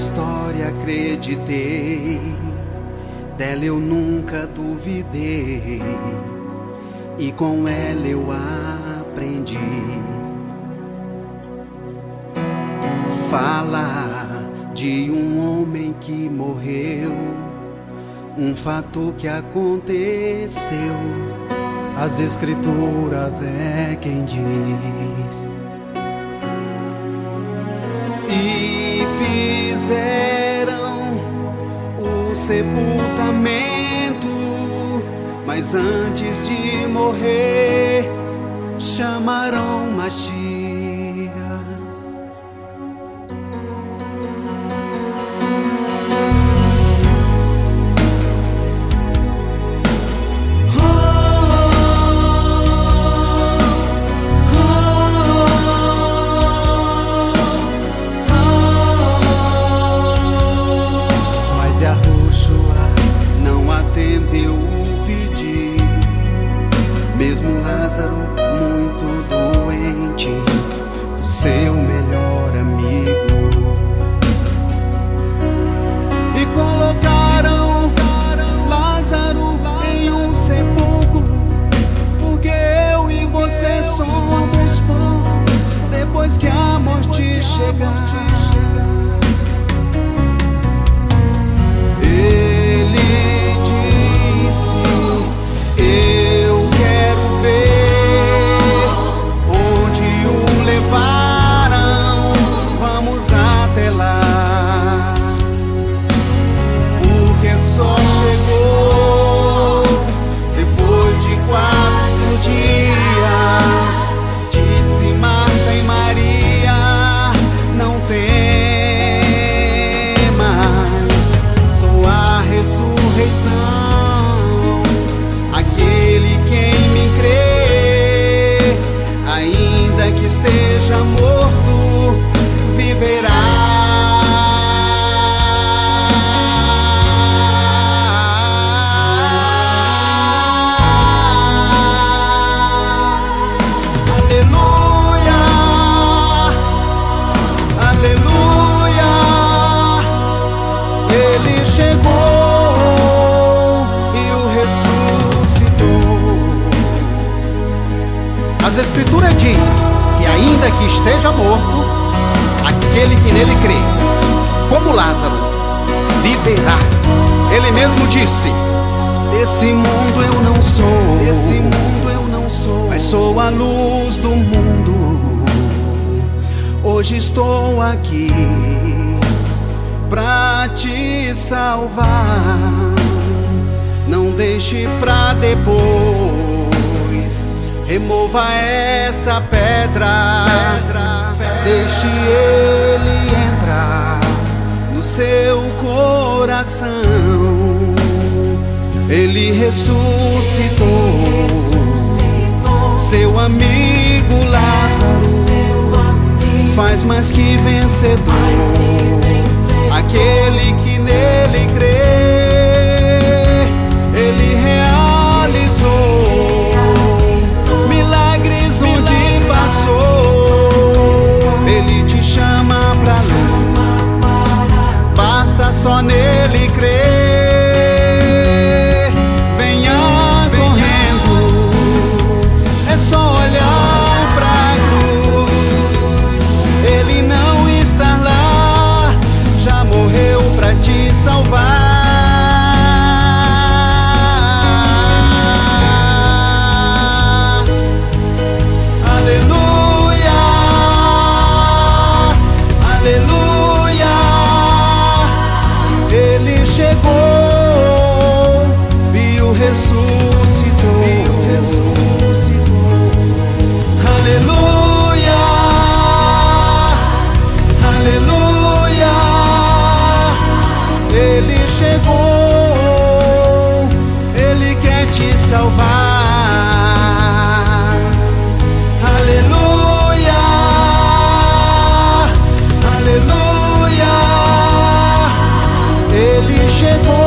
história acreditei, dela eu nunca duvidei, e com ela eu aprendi. Fala de um homem que morreu, um fato que aconteceu. As escrituras é quem diz. E fizeram o sepultamento, mas antes de morrer, chamaram Machia. Depois que a morte chegar. As Escrituras diz que ainda que esteja morto, aquele que nele crê, como Lázaro, viverá. Ele mesmo disse: Desse mundo eu não sou, desse mundo eu não sou, mas sou a luz do mundo. Hoje estou aqui pra te salvar. Não deixe pra depois. Remova essa pedra. Deixe ele entrar no seu coração. Ele ressuscitou. Seu amigo Lázaro faz mais que vencedor. Aquele que salvar. ele chegou, ele quer te salvar. Aleluia, aleluia, ele chegou.